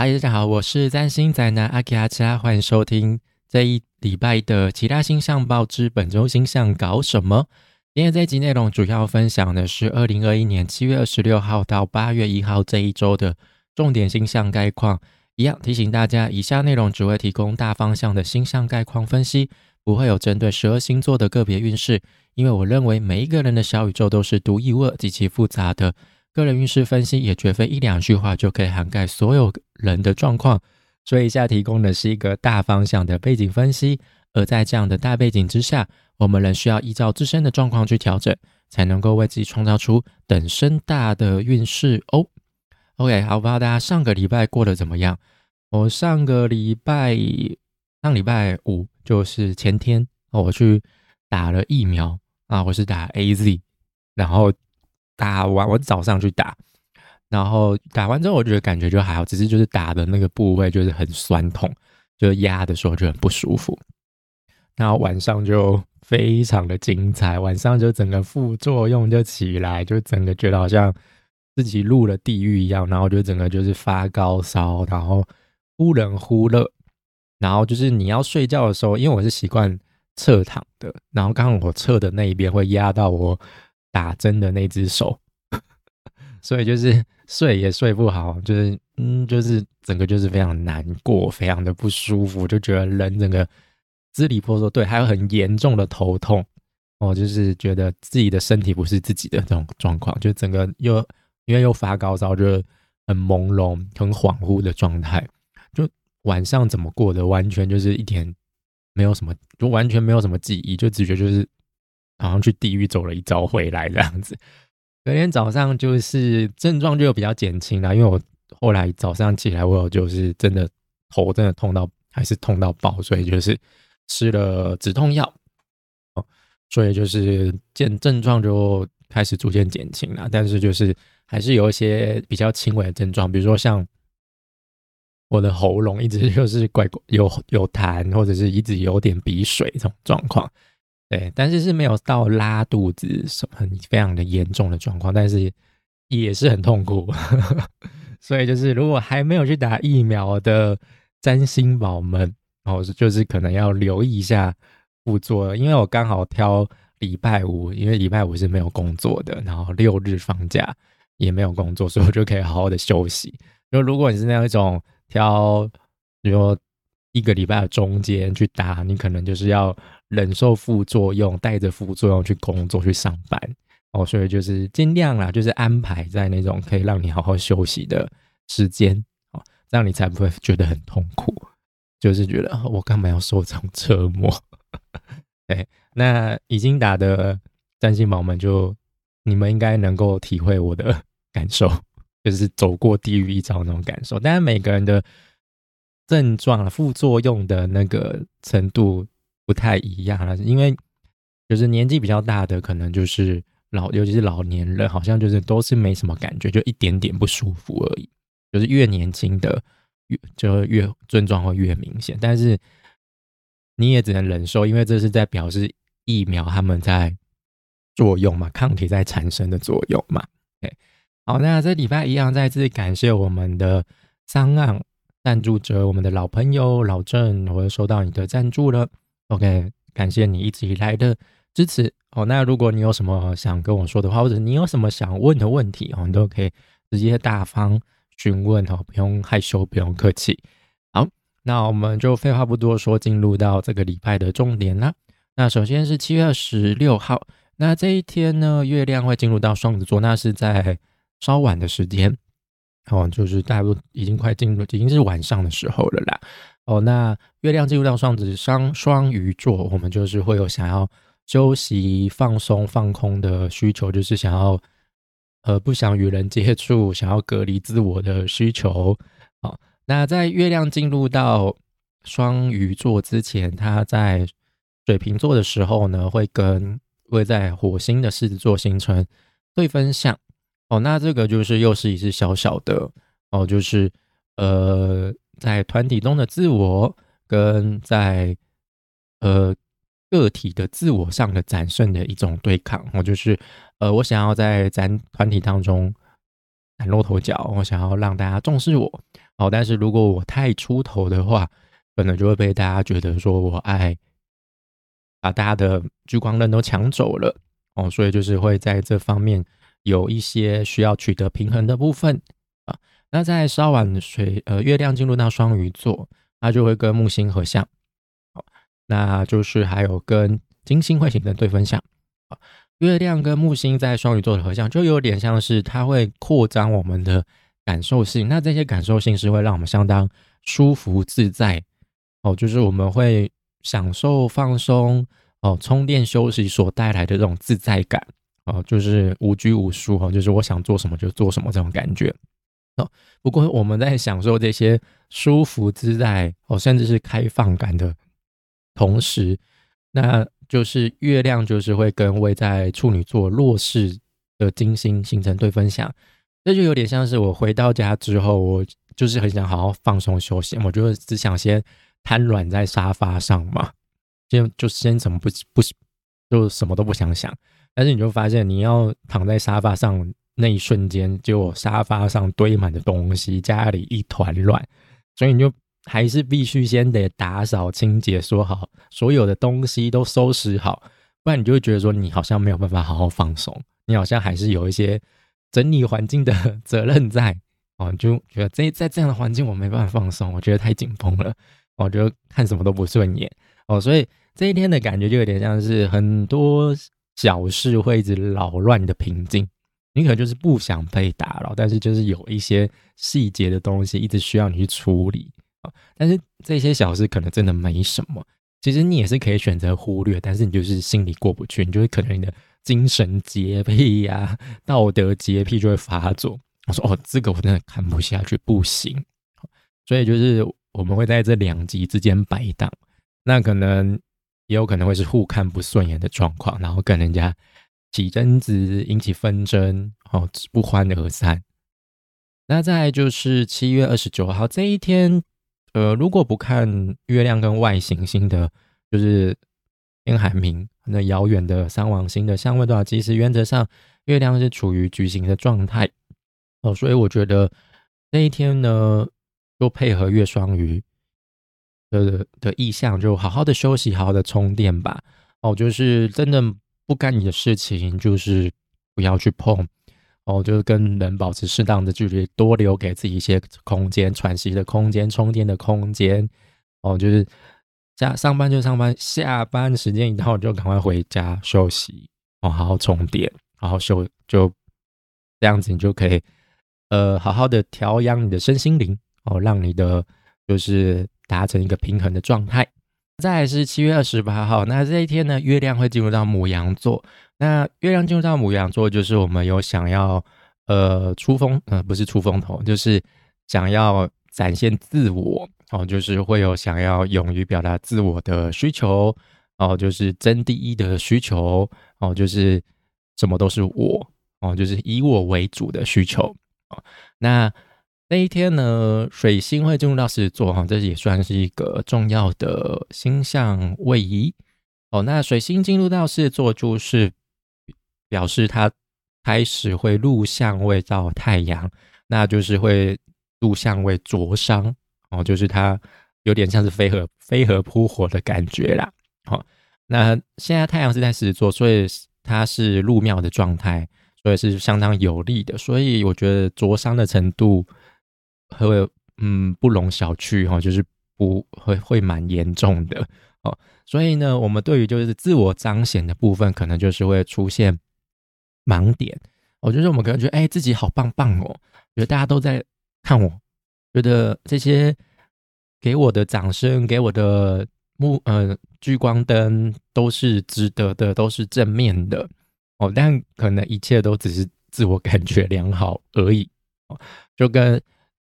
嗨，大家好，我是占星宅男阿基阿奇拉，欢迎收听这一礼拜的其他星象报之本周星象搞什么。今天这一集内容主要分享的是二零二一年七月二十六号到八月一号这一周的重点星象概况。一样提醒大家，以下内容只会提供大方向的星象概况分析，不会有针对十二星座的个别运势。因为我认为每一个人的小宇宙都是独一无二、极其复杂的。个人运势分析也绝非一两句话就可以涵盖所有人的状况，所以以下提供的是一个大方向的背景分析。而在这样的大背景之下，我们仍需要依照自身的状况去调整，才能够为自己创造出等身大的运势哦。OK，好，不知道大家上个礼拜过得怎么样？我上个礼拜上礼拜五就是前天，我去打了疫苗啊，我是打 AZ，然后。打完我早上去打，然后打完之后我觉得感觉就还好，只是就是打的那个部位就是很酸痛，就压的时候就很不舒服。然后晚上就非常的精彩，晚上就整个副作用就起来，就整个觉得好像自己入了地狱一样，然后就整个就是发高烧，然后忽冷忽热，然后就是你要睡觉的时候，因为我是习惯侧躺的，然后刚好我侧的那一边会压到我。打针的那只手，所以就是睡也睡不好，就是嗯，就是整个就是非常难过，非常的不舒服，就觉得人整个支离破碎。对，还有很严重的头痛哦，就是觉得自己的身体不是自己的这种状况，就整个又因为又发高烧，就很朦胧、很恍惚的状态。就晚上怎么过的，完全就是一点没有什么，就完全没有什么记忆，就直觉就是。好像去地狱走了一遭回来这样子，隔天早上就是症状就比较减轻了，因为我后来早上起来，我有就是真的头真的痛到还是痛到爆，所以就是吃了止痛药，哦，所以就是见症状就开始逐渐减轻了，但是就是还是有一些比较轻微的症状，比如说像我的喉咙一直就是怪有有痰，或者是一直有点鼻水这种状况。对，但是是没有到拉肚子什么很非常的严重的状况，但是也是很痛苦，所以就是如果还没有去打疫苗的占星宝们，然后就是可能要留意一下副作用，因为我刚好挑礼拜五，因为礼拜五是没有工作的，然后六日放假也没有工作，所以我就可以好好的休息。就如果你是那样一种挑，比如说一个礼拜的中间去打，你可能就是要。忍受副作用，带着副作用去工作、去上班哦，所以就是尽量啦，就是安排在那种可以让你好好休息的时间哦，这样你才不会觉得很痛苦，就是觉得我干嘛要受这种折磨？哎，那已经打的占星宝们，就你们应该能够体会我的感受，就是走过地狱一遭那种感受。但是每个人的症状了、副作用的那个程度。不太一样了，因为就是年纪比较大的，可能就是老，尤其是老年人，好像就是都是没什么感觉，就一点点不舒服而已。就是越年轻的越就越症状会越明显，但是你也只能忍受，因为这是在表示疫苗他们在作用嘛，抗体在产生的作用嘛。对，好，那这礼拜一样再次感谢我们的张岸赞助者，我们的老朋友老郑，我又收到你的赞助了。OK，感谢你一直以来的支持哦。那如果你有什么想跟我说的话，或者你有什么想问的问题哦，你都可以直接大方询问哦，不用害羞，不用客气。好，那我们就废话不多说，进入到这个礼拜的重点啦。那首先是七月二十六号，那这一天呢，月亮会进入到双子座，那是在稍晚的时间哦，就是大都已经快进入，已经是晚上的时候了啦。哦，那月亮进入到双子双双鱼座，我们就是会有想要休息、放松、放空的需求，就是想要呃不想与人接触，想要隔离自我的需求。好，那在月亮进入到双鱼座之前，它在水瓶座的时候呢，会跟会在火星的狮子座形成对分相。哦，那这个就是又是一次小小的哦，就是呃。在团体中的自我跟在呃个体的自我上的展现的一种对抗，我就是呃我想要在咱团体当中崭露头角，我想要让大家重视我哦，但是如果我太出头的话，可能就会被大家觉得说我爱把大家的聚光灯都抢走了哦，所以就是会在这方面有一些需要取得平衡的部分啊。那在稍晚水呃月亮进入到双鱼座，它就会跟木星合相，好，那就是还有跟金星会形成对分相啊。月亮跟木星在双鱼座的合相，就有点像是它会扩张我们的感受性，那这些感受性是会让我们相当舒服自在。哦，就是我们会享受放松哦，充电休息所带来的这种自在感哦，就是无拘无束哦，就是我想做什么就做什么这种感觉哦。不过我们在享受这些舒服自在哦，甚至是开放感的同时，那就是月亮就是会跟位在处女座弱势的金星形成对分享，这就有点像是我回到家之后，我就是很想好好放松休息，我就只想先。瘫软在沙发上嘛，就就先怎么不不就什么都不想想，但是你就发现你要躺在沙发上那一瞬间，就沙发上堆满的东西，家里一团乱，所以你就还是必须先得打扫清洁，说好所有的东西都收拾好，不然你就会觉得说你好像没有办法好好放松，你好像还是有一些整理环境的责任在哦，就觉得这在这样的环境我没办法放松，我觉得太紧绷了。我觉得看什么都不顺眼哦，所以这一天的感觉就有点像是很多小事会一直扰乱你的平静。你可能就是不想被打扰，但是就是有一些细节的东西一直需要你去处理啊。但是这些小事可能真的没什么，其实你也是可以选择忽略，但是你就是心里过不去，你就会可能你的精神洁癖呀、道德洁癖就会发作。我说哦，这个我真的看不下去，不行。所以就是。我们会在这两极之间摆荡，那可能也有可能会是互看不顺眼的状况，然后跟人家起争执，引起纷争，哦，不欢而散。那再就是七月二十九号这一天，呃，如果不看月亮跟外行星的，就是天海明那遥远的三王星的相位的话，其实原则上月亮是处于矩形的状态，哦，所以我觉得那一天呢。就配合月双鱼的的意向，就好好的休息，好好的充电吧。哦，就是真的不干你的事情，就是不要去碰。哦，就是跟人保持适当的距离，多留给自己一些空间，喘息的空间，充电的空间。哦，就是下上班就上班，下班时间一到就赶快回家休息。哦，好好充电，好好休，就这样子，你就可以呃好好的调养你的身心灵。哦，让你的就是达成一个平衡的状态。再是七月二十八号，那这一天呢，月亮会进入到母羊座。那月亮进入到母羊座，就是我们有想要呃出风，呃不是出风头，就是想要展现自我哦，就是会有想要勇于表达自我的需求哦，就是争第一的需求哦，就是什么都是我哦，就是以我为主的需求哦，那。那一天呢，水星会进入到狮子座哈，这也算是一个重要的星象位移哦。那水星进入到狮子座，就是表示它开始会入相位到太阳，那就是会入相位灼伤哦，就是它有点像是飞蛾飞蛾扑火的感觉啦。好，那现在太阳是在狮子座，所以它是入庙的状态，所以是相当有利的。所以我觉得灼伤的程度。会嗯不容小觑哈，就是不会会蛮严重的哦。所以呢，我们对于就是自我彰显的部分，可能就是会出现盲点。我觉得我们可能觉得哎自己好棒棒哦，觉得大家都在看我，觉得这些给我的掌声、给我的目呃聚光灯都是值得的，都是正面的哦。但可能一切都只是自我感觉良好而已哦，就跟。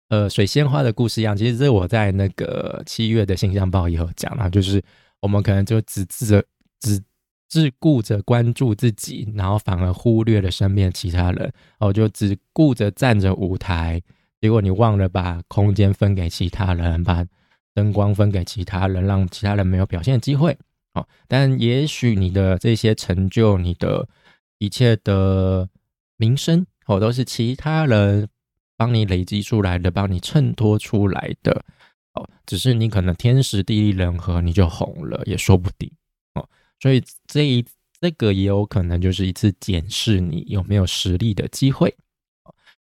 呃，水仙花的故事一样，其实这我在那个七月的星象报也有讲了，就是我们可能就只自只只顾着关注自己，然后反而忽略了身边其他人，哦，就只顾着站着舞台，结果你忘了把空间分给其他人，把灯光分给其他人，让其他人没有表现的机会，哦，但也许你的这些成就，你的一切的名声，哦，都是其他人。帮你累积出来的，帮你衬托出来的。哦，只是你可能天时地利人和，你就红了，也说不定。哦，所以这一这个也有可能就是一次检视你有没有实力的机会。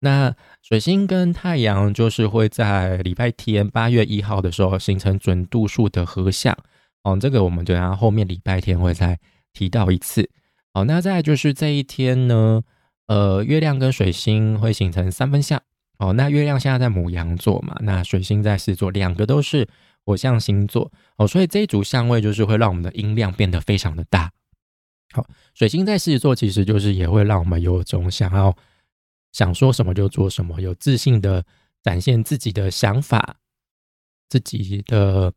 那水星跟太阳就是会在礼拜天八月一号的时候形成准度数的合相。哦，这个我们等下后面礼拜天会再提到一次。好，那再就是这一天呢，呃，月亮跟水星会形成三分相。哦，那月亮现在在母羊座嘛，那水星在狮座，两个都是火象星座。哦，所以这一组相位就是会让我们的音量变得非常的大。好，水星在狮座，其实就是也会让我们有种想要。想说什么就做什么，有自信的展现自己的想法，自己的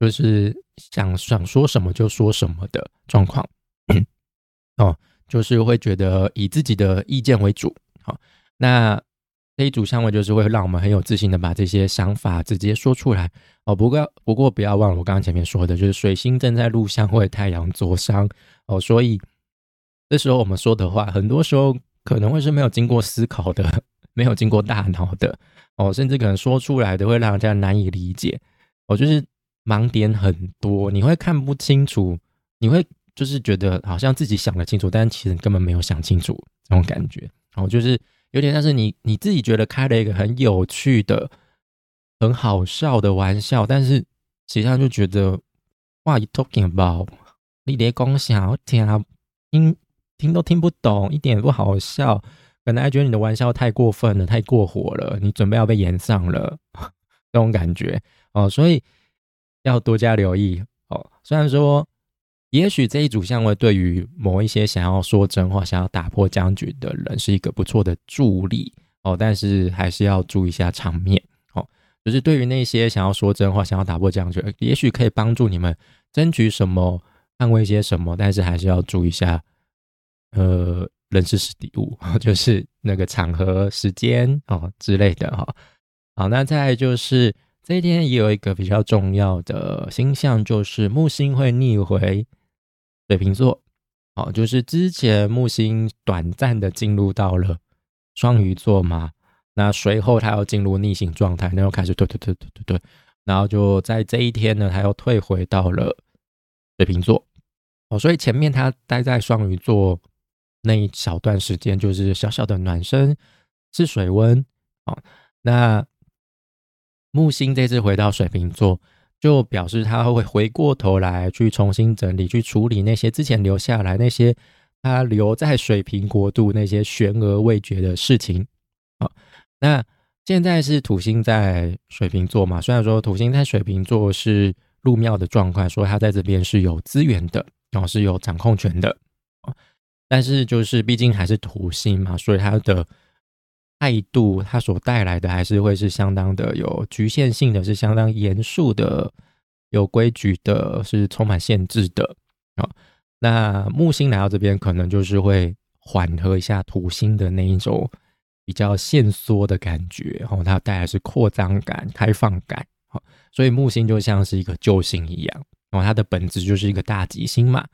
就是想想说什么就说什么的状况。哦，就是会觉得以自己的意见为主。好，那这一组相位就是会让我们很有自信的把这些想法直接说出来。哦，不过不过不要忘了我刚刚前面说的，就是水星正在入相位太阳灼伤。哦，所以这时候我们说的话，很多时候。可能会是没有经过思考的，没有经过大脑的哦，甚至可能说出来的会让人家难以理解哦，就是盲点很多，你会看不清楚，你会就是觉得好像自己想得清楚，但其实根本没有想清楚这种感觉哦，就是有点像是你你自己觉得开了一个很有趣的、很好笑的玩笑，但是实际上就觉得哇，you talking about？你在讲啥？我听啊，听。听都听不懂，一点不好笑，可能还觉得你的玩笑太过分了，太过火了，你准备要被延上了，这种感觉哦，所以要多加留意哦。虽然说，也许这一组相位对于某一些想要说真话、想要打破僵局的人是一个不错的助力哦，但是还是要注意一下场面哦。就是对于那些想要说真话、想要打破僵局，也许可以帮助你们争取什么、捍卫些什么，但是还是要注意一下。呃，人事实地物，就是那个场合、时间哦之类的哈。好，那再就是这一天也有一个比较重要的星象，就是木星会逆回水瓶座。好，就是之前木星短暂的进入到了双鱼座嘛，那随后它要进入逆行状态，那又开始对对对对对对，然后就在这一天呢，它又退回到了水瓶座。哦，所以前面它待在双鱼座。那一小段时间就是小小的暖身，是水温哦。那木星这次回到水瓶座，就表示他会回过头来去重新整理、去处理那些之前留下来那些他留在水瓶国度那些悬而未决的事情啊。那现在是土星在水瓶座嘛？虽然说土星在水瓶座是入庙的状况，说他在这边是有资源的，然后是有掌控权的但是就是毕竟还是土星嘛，所以他的态度，它所带来的还是会是相当的有局限性的，是相当严肃的、有规矩的，是充满限制的啊。那木星来到这边，可能就是会缓和一下土星的那一种比较限缩的感觉，然后它带来是扩张感、开放感。好，所以木星就像是一个救星一样，然后它的本质就是一个大吉星嘛。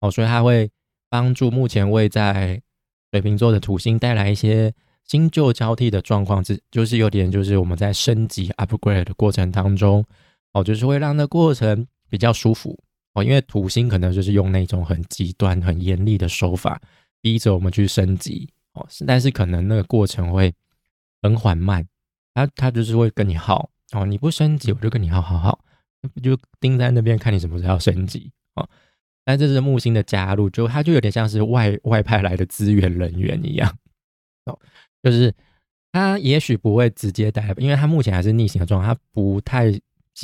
哦，所以它会。帮助目前位在水瓶座的土星带来一些新旧交替的状况，这就是有点就是我们在升级 upgrade 的过程当中，哦，就是会让那过程比较舒服。哦，因为土星可能就是用那种很极端、很严厉的手法逼着我们去升级。哦，但是可能那个过程会很缓慢，他他就是会跟你耗。哦，你不升级我就跟你耗耗耗，不就盯在那边看你什么时候要升级。哦。但这是木星的加入，就它就有点像是外外派来的资源人员一样，哦，就是他也许不会直接带，因为他目前还是逆行的状态，他不太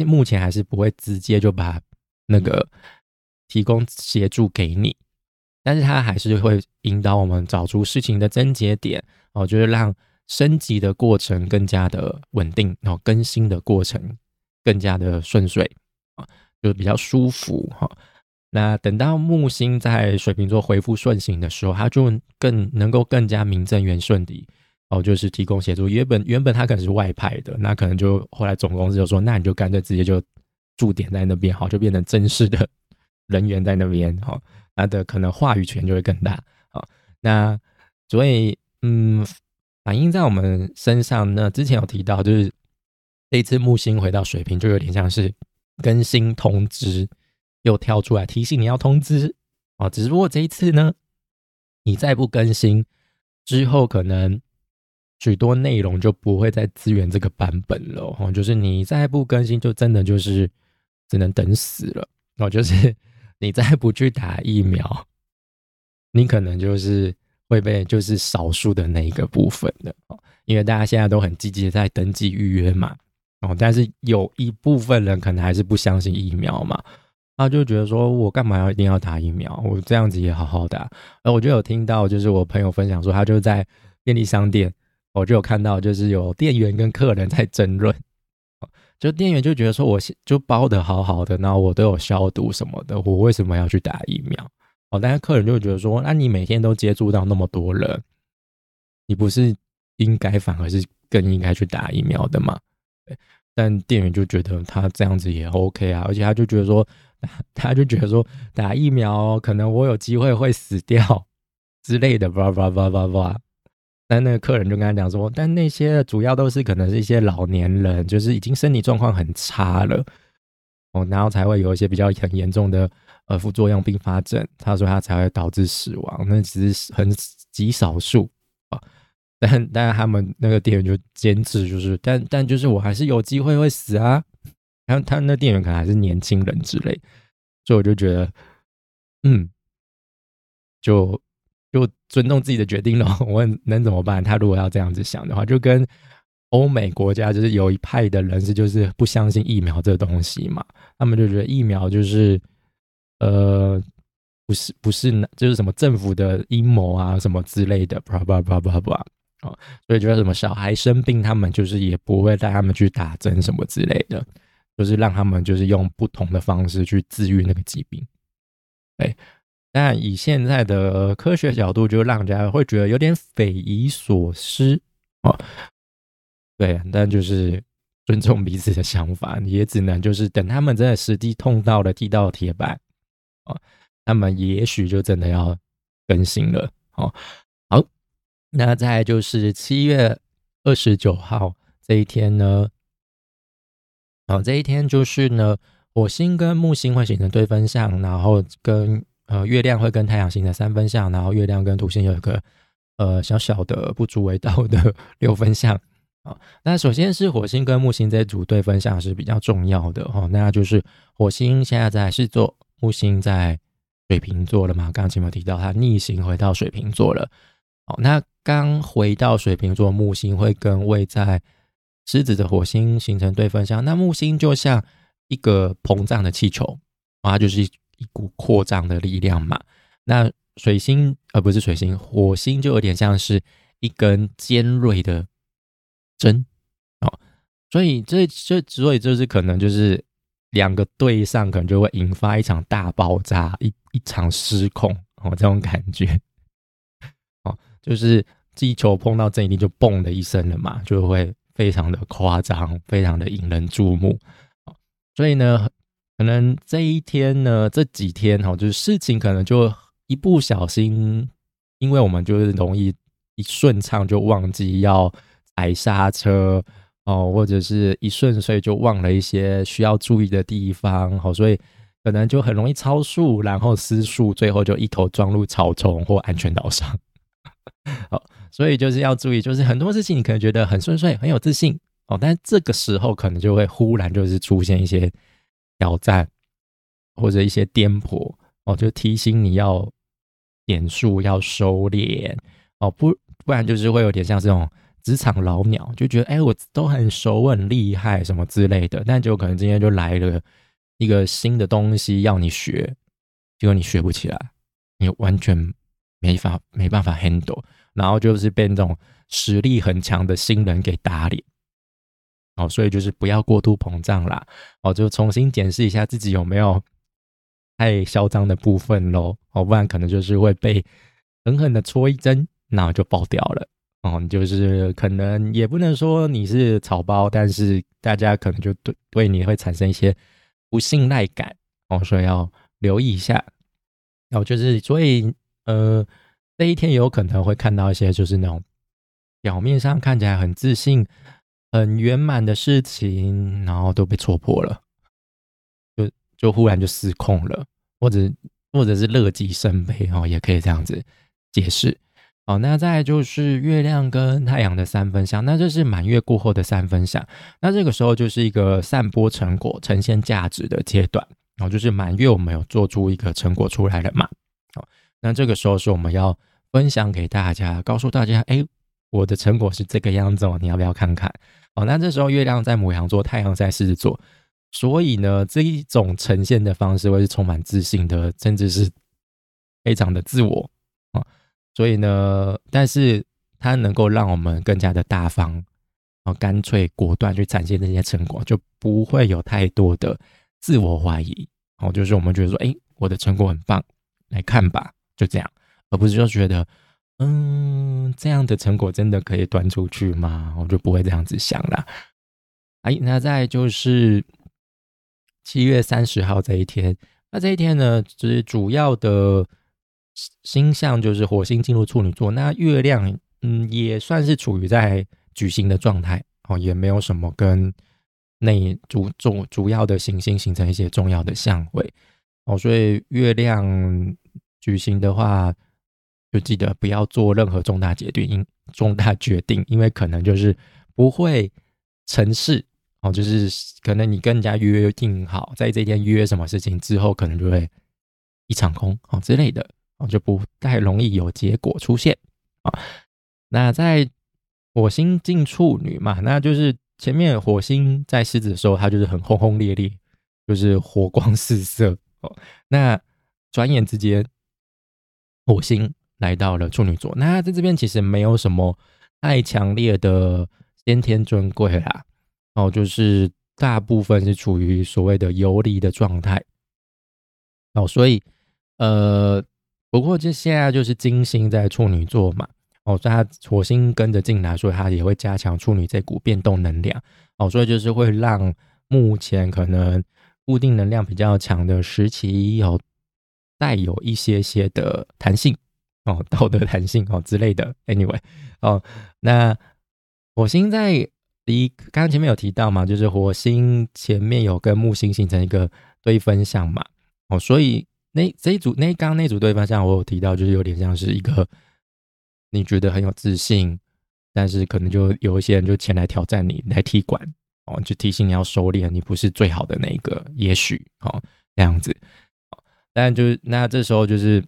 目前还是不会直接就把那个提供协助给你，但是他还是会引导我们找出事情的症结点，哦，就是让升级的过程更加的稳定，然后更新的过程更加的顺遂，啊，就比较舒服，哈。那等到木星在水瓶座恢复顺行的时候，它就更能够更加名正言顺地哦，就是提供协助。原本原本他可能是外派的，那可能就后来总公司就说，那你就干脆直接就驻点在那边，好，就变成正式的 人员在那边，好，他的可能话语权就会更大，好，那所以嗯，反映在我们身上呢？之前有提到，就是这一次木星回到水瓶，就有点像是更新通知又跳出来提醒你要通知哦。只不过这一次呢，你再不更新之后，可能许多内容就不会再支援这个版本了哦。就是你再不更新，就真的就是只能等死了哦。就是 你再不去打疫苗。你可能就是会被就是少数的那一个部分的哦，因为大家现在都很积极的在登记预约嘛哦，但是有一部分人可能还是不相信疫苗嘛，他就觉得说我干嘛要一定要打疫苗？我这样子也好好打。而我就有听到就是我朋友分享说，他就在便利商店，我就有看到就是有店员跟客人在争论，就店员就觉得说我就包的好好的，然后我都有消毒什么的，我为什么要去打疫苗？哦，但是客人就觉得说，那你每天都接触到那么多人，你不是应该反而是更应该去打疫苗的吗？但店员就觉得他这样子也 OK 啊，而且他就觉得说，他就觉得说打疫苗可能我有机会会死掉之类的，叭叭叭叭叭。但那个客人就跟他讲说，但那些主要都是可能是一些老年人，就是已经身体状况很差了，哦，然后才会有一些比较很严重的。呃，副作用并发症，他说他才会导致死亡，那只是很极少数啊。但但他们那个店员就坚持，就是但但就是我还是有机会会死啊。然后他那店员可能还是年轻人之类，所以我就觉得，嗯，就就尊重自己的决定了。我能怎么办？他如果要这样子想的话，就跟欧美国家就是有一派的人士就是不相信疫苗这个东西嘛，他们就觉得疫苗就是。呃，不是不是，就是什么政府的阴谋啊，什么之类的，叭叭叭叭叭啊，所以觉得什么小孩生病，他们就是也不会带他们去打针什么之类的，就是让他们就是用不同的方式去治愈那个疾病。哎，但以现在的科学角度，就让人家会觉得有点匪夷所思哦。对，但就是尊重彼此的想法，也只能就是等他们真的实际痛到了地道铁板。他们也许就真的要更新了哦。好，那再就是七月二十九号这一天呢，哦，这一天就是呢，火星跟木星会形成对分相，然后跟呃月亮会跟太阳形成三分相，然后月亮跟土星有一个呃小小的不足为道的 六分相啊。那首先是火星跟木星这组对分相是比较重要的哈，那就是火星现在在是做。木星在水瓶座了嘛？刚刚前面提到它逆行回到水瓶座了。哦，那刚回到水瓶座，木星会跟位在狮子的火星形成对分相。那木星就像一个膨胀的气球，它就是一股扩张的力量嘛。那水星而不是水星，火星就有点像是一根尖锐的针。哦，所以这这所以就是可能就是。两个对上，可能就会引发一场大爆炸，一一场失控哦，这种感觉哦，就是气球碰到这一定就嘣的一声了嘛，就会非常的夸张，非常的引人注目。所以呢，可能这一天呢，这几天哈，就是事情可能就一不小心，因为我们就是容易一顺畅就忘记要踩刹车。哦，或者是一顺遂就忘了一些需要注意的地方，好，所以可能就很容易超速，然后失速，最后就一头撞入草丛或安全岛上。好，所以就是要注意，就是很多事情你可能觉得很顺遂，很有自信哦，但是这个时候可能就会忽然就是出现一些挑战或者一些颠簸哦，就提醒你要点数要收敛哦，不不然就是会有点像这种。职场老鸟就觉得，哎，我都很熟，我很厉害，什么之类的。但就可能今天就来了一个新的东西要你学，结果你学不起来，你完全没法没办法 handle，然后就是被那种实力很强的新人给打脸。哦，所以就是不要过度膨胀啦，哦，就重新检视一下自己有没有太嚣张的部分喽。哦，不然可能就是会被狠狠的戳一针，那就爆掉了。哦，就是可能也不能说你是草包，但是大家可能就对对你会产生一些不信赖感哦，所以要留意一下。然后就是，所以呃，这一天有可能会看到一些就是那种表面上看起来很自信、很圆满的事情，然后都被戳破了，就就忽然就失控了，或者或者是乐极生悲哦，也可以这样子解释。好，那再就是月亮跟太阳的三分相，那这是满月过后的三分相，那这个时候就是一个散播成果、呈现价值的阶段。然后就是满月，我们有做出一个成果出来了嘛？好，那这个时候是我们要分享给大家，告诉大家，哎，我的成果是这个样子哦，你要不要看看？哦，那这时候月亮在母羊座，太阳在狮子座，所以呢，这一种呈现的方式会是充满自信的，甚至是非常的自我啊。所以呢，但是它能够让我们更加的大方，啊，干脆果断去展现这些成果，就不会有太多的自我怀疑。哦，就是我们觉得说，哎，我的成果很棒，来看吧，就这样，而不是就觉得，嗯，这样的成果真的可以端出去吗？我就不会这样子想了。哎，那再就是七月三十号这一天，那这一天呢，就是主要的。星象就是火星进入处女座，那月亮嗯也算是处于在矩形的状态哦，也没有什么跟那主主主要的行星形成一些重要的相位哦，所以月亮矩形的话，就记得不要做任何重大决定，因重大决定，因为可能就是不会成事哦，就是可能你跟人家约定好在这天约什么事情之后，可能就会一场空哦之类的。哦，就不太容易有结果出现啊。那在火星进处女嘛，那就是前面火星在狮子的时候，它就是很轰轰烈烈，就是火光四射哦。那转眼之间，火星来到了处女座，那在这边其实没有什么太强烈的先天尊贵啦，哦，就是大部分是处于所谓的游离的状态。哦，所以呃。不过，这现在就是金星在处女座嘛，哦，所以它火星跟着进来，所以它也会加强处女这股变动能量，哦，所以就是会让目前可能固定能量比较强的时期，有带有一些些的弹性，哦，道德弹性哦之类的。Anyway，哦，那火星在离刚刚前面有提到嘛，就是火星前面有跟木星形成一个对分相嘛，哦，所以。那这一组那刚刚那组对方向，我有提到，就是有点像是一个你觉得很有自信，但是可能就有一些人就前来挑战你，来踢馆哦，就提醒你要收敛，你不是最好的那一个，也许哦这样子。但就是那这时候就是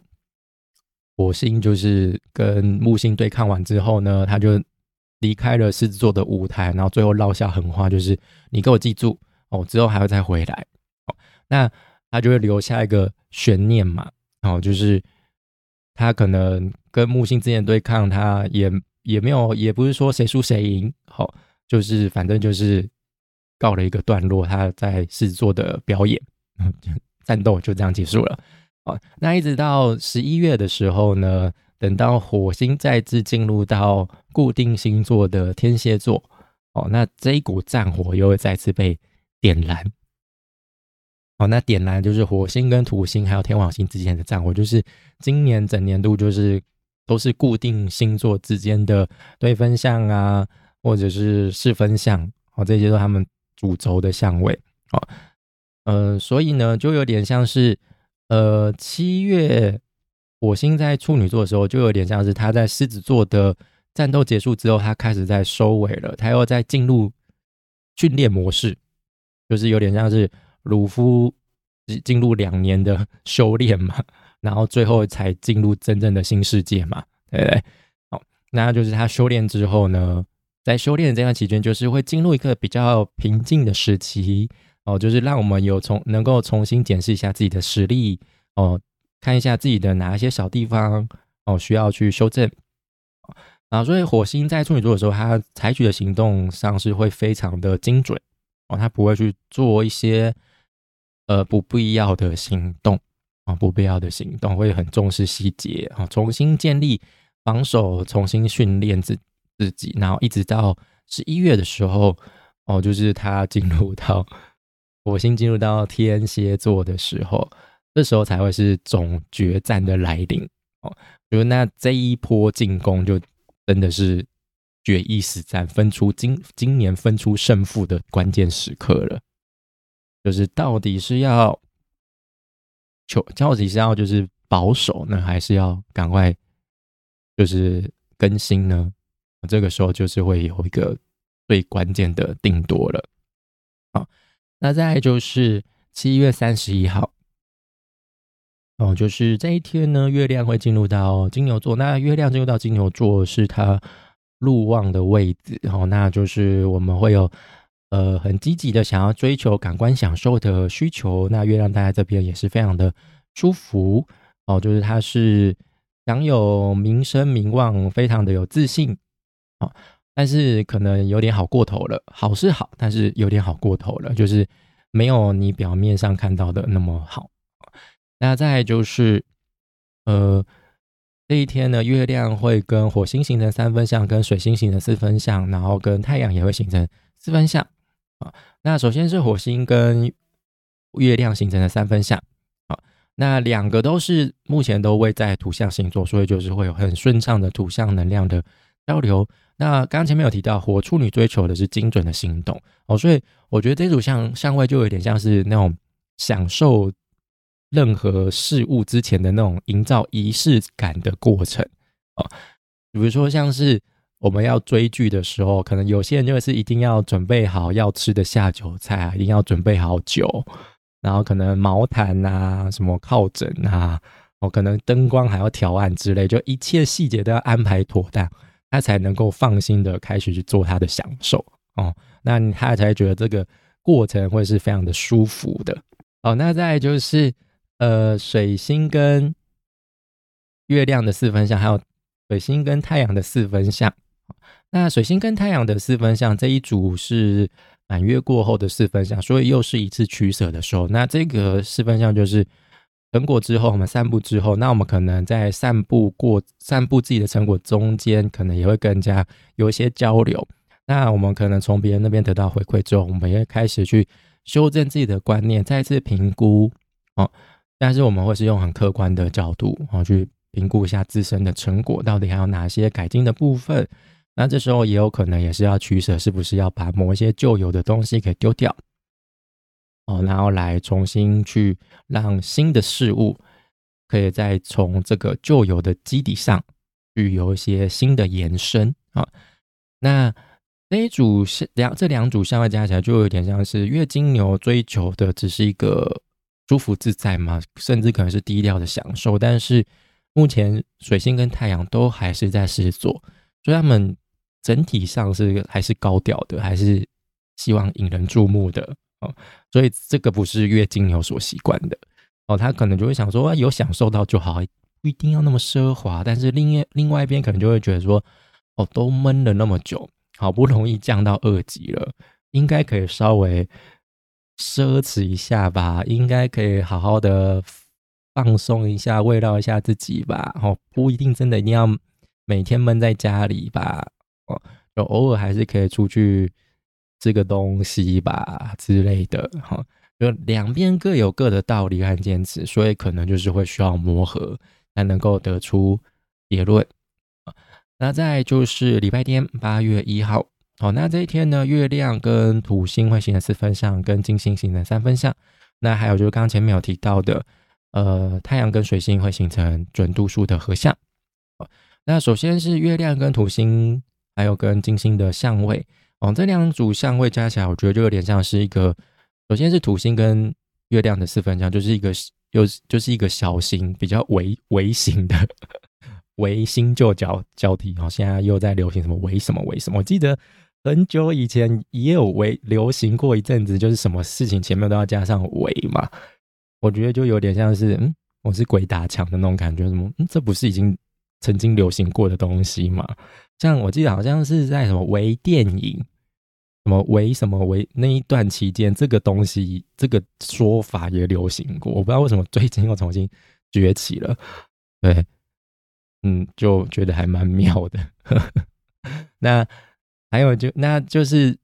火星就是跟木星对抗完之后呢，他就离开了狮子座的舞台，然后最后落下狠话，就是你给我记住哦，之后还会再回来哦。那他就会留下一个。悬念嘛，哦，就是他可能跟木星之间对抗，他也也没有，也不是说谁输谁赢，好，就是反正就是告了一个段落，他在狮子座的表演，战斗就这样结束了。哦，那一直到十一月的时候呢，等到火星再次进入到固定星座的天蝎座，哦，那这一股战火又会再次被点燃。哦，那点燃就是火星跟土星还有天王星之间的战火，就是今年整年度就是都是固定星座之间的对分相啊，或者是四分相，哦，这些都他们主轴的相位，哦，呃，所以呢，就有点像是，呃，七月火星在处女座的时候，就有点像是他在狮子座的战斗结束之后，他开始在收尾了，他又在进入训练模式，就是有点像是。鲁夫进入两年的 修炼嘛，然后最后才进入真正的新世界嘛，对不对？好，那就是他修炼之后呢，在修炼的这段期间，就是会进入一个比较平静的时期哦，就是让我们有重能够重新检视一下自己的实力哦，看一下自己的哪一些小地方哦需要去修正啊。所以火星在处女座的时候，他采取的行动上是会非常的精准哦，他不会去做一些。呃，不必要的行动啊，不必要的行动会很重视细节啊，重新建立防守，重新训练自自己，然后一直到十一月的时候，哦，就是他进入到火星进入到天蝎座的时候，这时候才会是总决战的来临哦。就那这一波进攻，就真的是决一死战，分出今今年分出胜负的关键时刻了。就是到底是要求，到底是要就是保守呢，还是要赶快就是更新呢？这个时候就是会有一个最关键的定夺了。啊，那再就是七月三十一号，哦，就是这一天呢，月亮会进入到金牛座。那月亮进入到金牛座是它入望的位置，哦，那就是我们会有。呃，很积极的想要追求感官享受的需求，那月亮待在这边也是非常的舒服哦。就是它是享有名声名望，非常的有自信啊，但是可能有点好过头了。好是好，但是有点好过头了，就是没有你表面上看到的那么好。那再就是，呃，这一天呢，月亮会跟火星形成三分相，跟水星形成四分相，然后跟太阳也会形成四分相。啊，那首先是火星跟月亮形成的三分相，啊，那两个都是目前都位在土象星座，所以就是会有很顺畅的土象能量的交流。那刚刚前面有提到，火处女追求的是精准的行动，哦，所以我觉得这组相相位就有点像是那种享受任何事物之前的那种营造仪式感的过程，哦，比如说像是。我们要追剧的时候，可能有些人就是一定要准备好要吃的下酒菜啊，一定要准备好酒，然后可能毛毯啊、什么靠枕啊，哦，可能灯光还要调暗之类，就一切细节都要安排妥当，他才能够放心的开始去做他的享受哦。那他才觉得这个过程会是非常的舒服的哦。那再就是呃，水星跟月亮的四分相，还有水星跟太阳的四分相。那水星跟太阳的四分相这一组是满月过后的四分相，所以又是一次取舍的时候。那这个四分相就是成果之后，我们散步之后，那我们可能在散步过、散步自己的成果中间，可能也会更加有一些交流。那我们可能从别人那边得到回馈之后，我们也开始去修正自己的观念，再次评估哦。但是我们会是用很客观的角度啊去评估一下自身的成果，到底还有哪些改进的部分。那这时候也有可能也是要取舍，是不是要把某一些旧有的东西给丢掉，哦，然后来重新去让新的事物可以再从这个旧有的基底上去有一些新的延伸啊。那这一组是两这两组相位加起来，就有点像是月金牛追求的只是一个舒服自在嘛，甚至可能是低调的享受。但是目前水星跟太阳都还是在狮子座，所以他们。整体上是还是高调的，还是希望引人注目的哦，所以这个不是月经牛所习惯的哦，他可能就会想说有享受到就好，不一定要那么奢华。但是另一另外一边可能就会觉得说，哦，都闷了那么久，好不容易降到二级了，应该可以稍微奢侈一下吧，应该可以好好的放松一下，慰劳一下自己吧。哦，不一定真的一定要每天闷在家里吧。哦就偶尔还是可以出去这个东西吧之类的，哈，就两边各有各的道理和坚持，所以可能就是会需要磨合才能够得出结论。那再就是礼拜天八月一号，好，那这一天呢，月亮跟土星会形成四分相，跟金星形成三分相。那还有就是刚刚前面有提到的，呃，太阳跟水星会形成准度数的合相。那首先是月亮跟土星。还有跟金星的相位哦，这两组相位加起来，我觉得就有点像是一个，首先是土星跟月亮的四分相，就是一个又就是一个小型比较微微型的 微星就交交替哦。现在又在流行什么微什么微什么？我记得很久以前也有微流行过一阵子，就是什么事情前面都要加上微嘛。我觉得就有点像是嗯，我是鬼打墙的那种感觉，什么？嗯，这不是已经曾经流行过的东西吗？像我记得好像是在什么微电影，什么为什么为那一段期间，这个东西这个说法也流行过。我不知道为什么最近又重新崛起了。对，嗯，就觉得还蛮妙的。那还有就那就是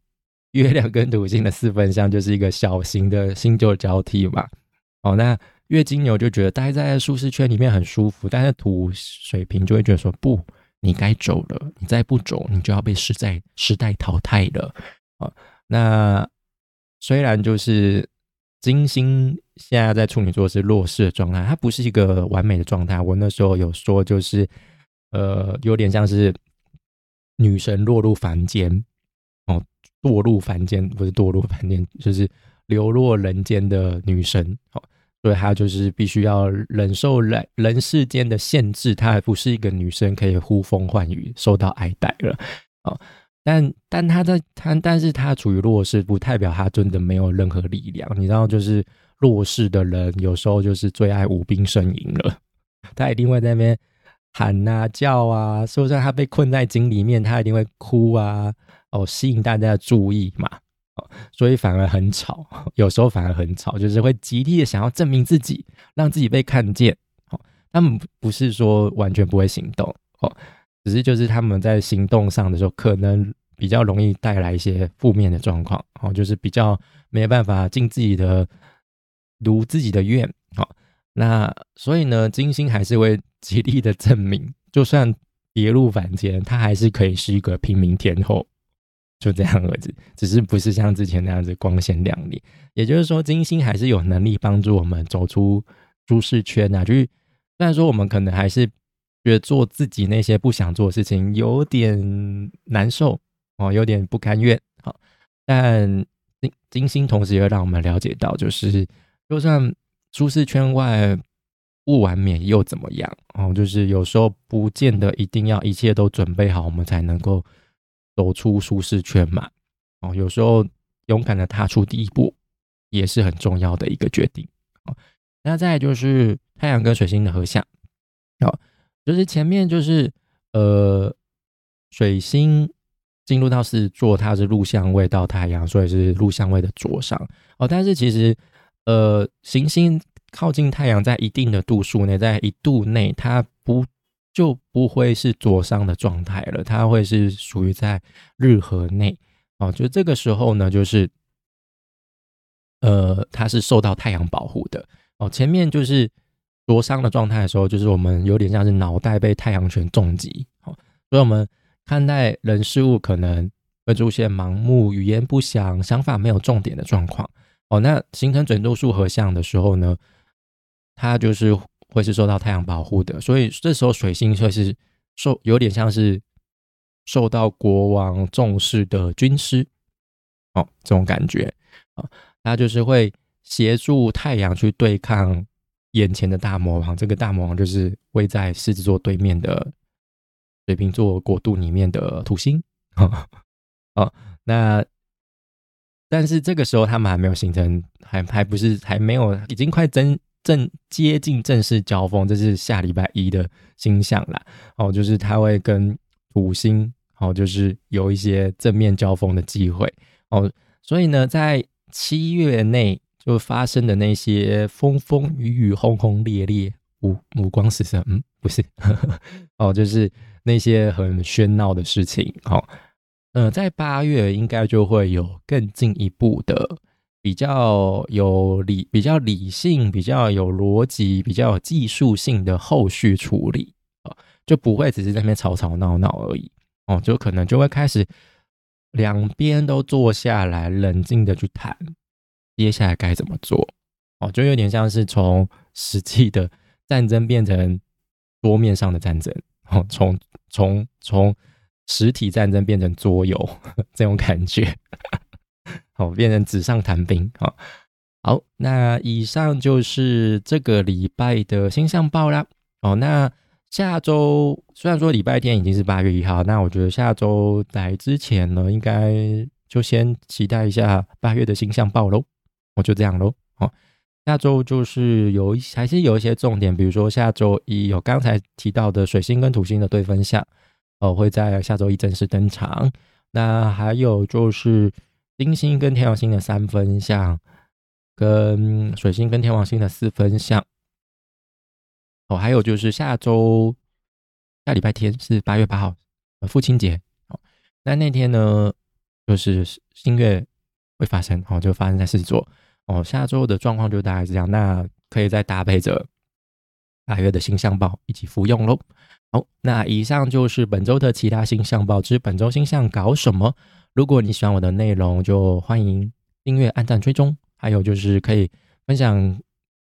月亮跟土星的四分相，就是一个小型的新旧交替嘛。哦，那月金牛就觉得待在舒适圈里面很舒服，但是土水瓶就会觉得说不。你该走了，你再不走，你就要被时代时代淘汰了啊。那虽然就是金星现在在处女座是弱势的状态，它不是一个完美的状态。我那时候有说，就是呃，有点像是女神落入凡间哦，堕入凡间不是堕入凡间，就是流落人间的女神哦。所以她就是必须要忍受人人世间的限制，她还不是一个女生可以呼风唤雨、受到爱戴了啊。但但他在他，但是他处于弱势，不代表他真的没有任何力量。你知道，就是弱势的人有时候就是最爱无兵呻吟了，他一定会在那边喊啊叫啊，就算他被困在井里面，他一定会哭啊，哦，吸引大家的注意嘛。所以反而很吵，有时候反而很吵，就是会极力的想要证明自己，让自己被看见。哦，他们不是说完全不会行动，哦，只是就是他们在行动上的时候，可能比较容易带来一些负面的状况，哦，就是比较没办法尽自己的如自己的愿。好，那所以呢，金星还是会极力的证明，就算跌入凡间，他还是可以是一个平民天后。就这样而已，只是不是像之前那样子光鲜亮丽。也就是说，金星还是有能力帮助我们走出舒适圈啊。就是虽然说我们可能还是觉得做自己那些不想做的事情有点难受哦，有点不甘愿。好，但金金星同时也让我们了解到，就是就算舒适圈外不完美又怎么样？哦，就是有时候不见得一定要一切都准备好，我们才能够。走出舒适圈嘛，哦，有时候勇敢的踏出第一步也是很重要的一个决定。哦，那再就是太阳跟水星的合相，哦，就是前面就是呃水星进入到是座，它是入相位到太阳，所以是入相位的左上。哦，但是其实呃行星靠近太阳在一定的度数内，在一度内它不。就不会是左上的状态了，它会是属于在日和内哦。就这个时候呢，就是呃，它是受到太阳保护的哦。前面就是灼伤的状态的时候，就是我们有点像是脑袋被太阳拳重击哦，所以我们看待人事物可能会出现盲目、语言不详、想法没有重点的状况哦。那形成准度数合相的时候呢，它就是。会是受到太阳保护的，所以这时候水星会是受有点像是受到国王重视的军师哦，这种感觉啊，他就是会协助太阳去对抗眼前的大魔王。这个大魔王就是位在狮子座对面的水瓶座国度里面的土星啊 哦，那但是这个时候他们还没有形成，还还不是还没有，已经快真。正接近正式交锋，这是下礼拜一的星象啦。哦，就是他会跟土星，哦，就是有一些正面交锋的机会。哦，所以呢，在七月内就发生的那些风风雨雨、轰轰烈烈、五五光十色，嗯，不是，哦，就是那些很喧闹的事情。哦，呃，在八月应该就会有更进一步的。比较有理、比较理性、比较有逻辑、比较有技术性的后续处理。啊，就不会只是在那边吵吵闹闹而已。哦，就可能就会开始两边都坐下来，冷静的去谈。接下来该怎么做哦，就有点像是从实际的战争变成桌面上的战争哦，从从从实体战争变成桌游这种感觉。哦，变成纸上谈兵。哦，好，那以上就是这个礼拜的星象报啦。哦，那下周虽然说礼拜天已经是八月一号，那我觉得下周来之前呢，应该就先期待一下八月的星象报喽。我就这样喽。好，下周就是有一还是有一些重点，比如说下周一有刚才提到的水星跟土星的对分相，哦，会在下周一正式登场。那还有就是。金星跟天王星的三分相，跟水星跟天王星的四分相，哦，还有就是下周下礼拜天是八月八号，父亲节，哦，那那天呢，就是新月会发生，哦，就发生在狮子座，哦，下周的状况就大概是这样，那可以再搭配着八月的星象报一起服用喽。好，那以上就是本周的其他星象报之本周星象搞什么。如果你喜欢我的内容，就欢迎订阅、按赞、追踪，还有就是可以分享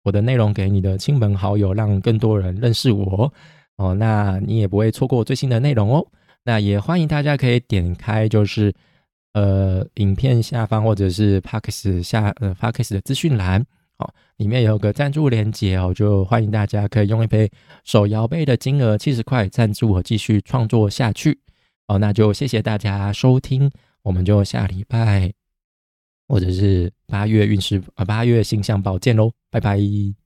我的内容给你的亲朋好友，让更多人认识我哦。那你也不会错过最新的内容哦。那也欢迎大家可以点开就是呃影片下方或者是 Parks 下呃 Parks 的资讯栏。哦里面有个赞助连接哦，就欢迎大家可以用一杯手摇杯的金额七十块赞助我继续创作下去哦。那就谢谢大家收听，我们就下礼拜或者是八月运势啊八月星象报见喽，拜拜。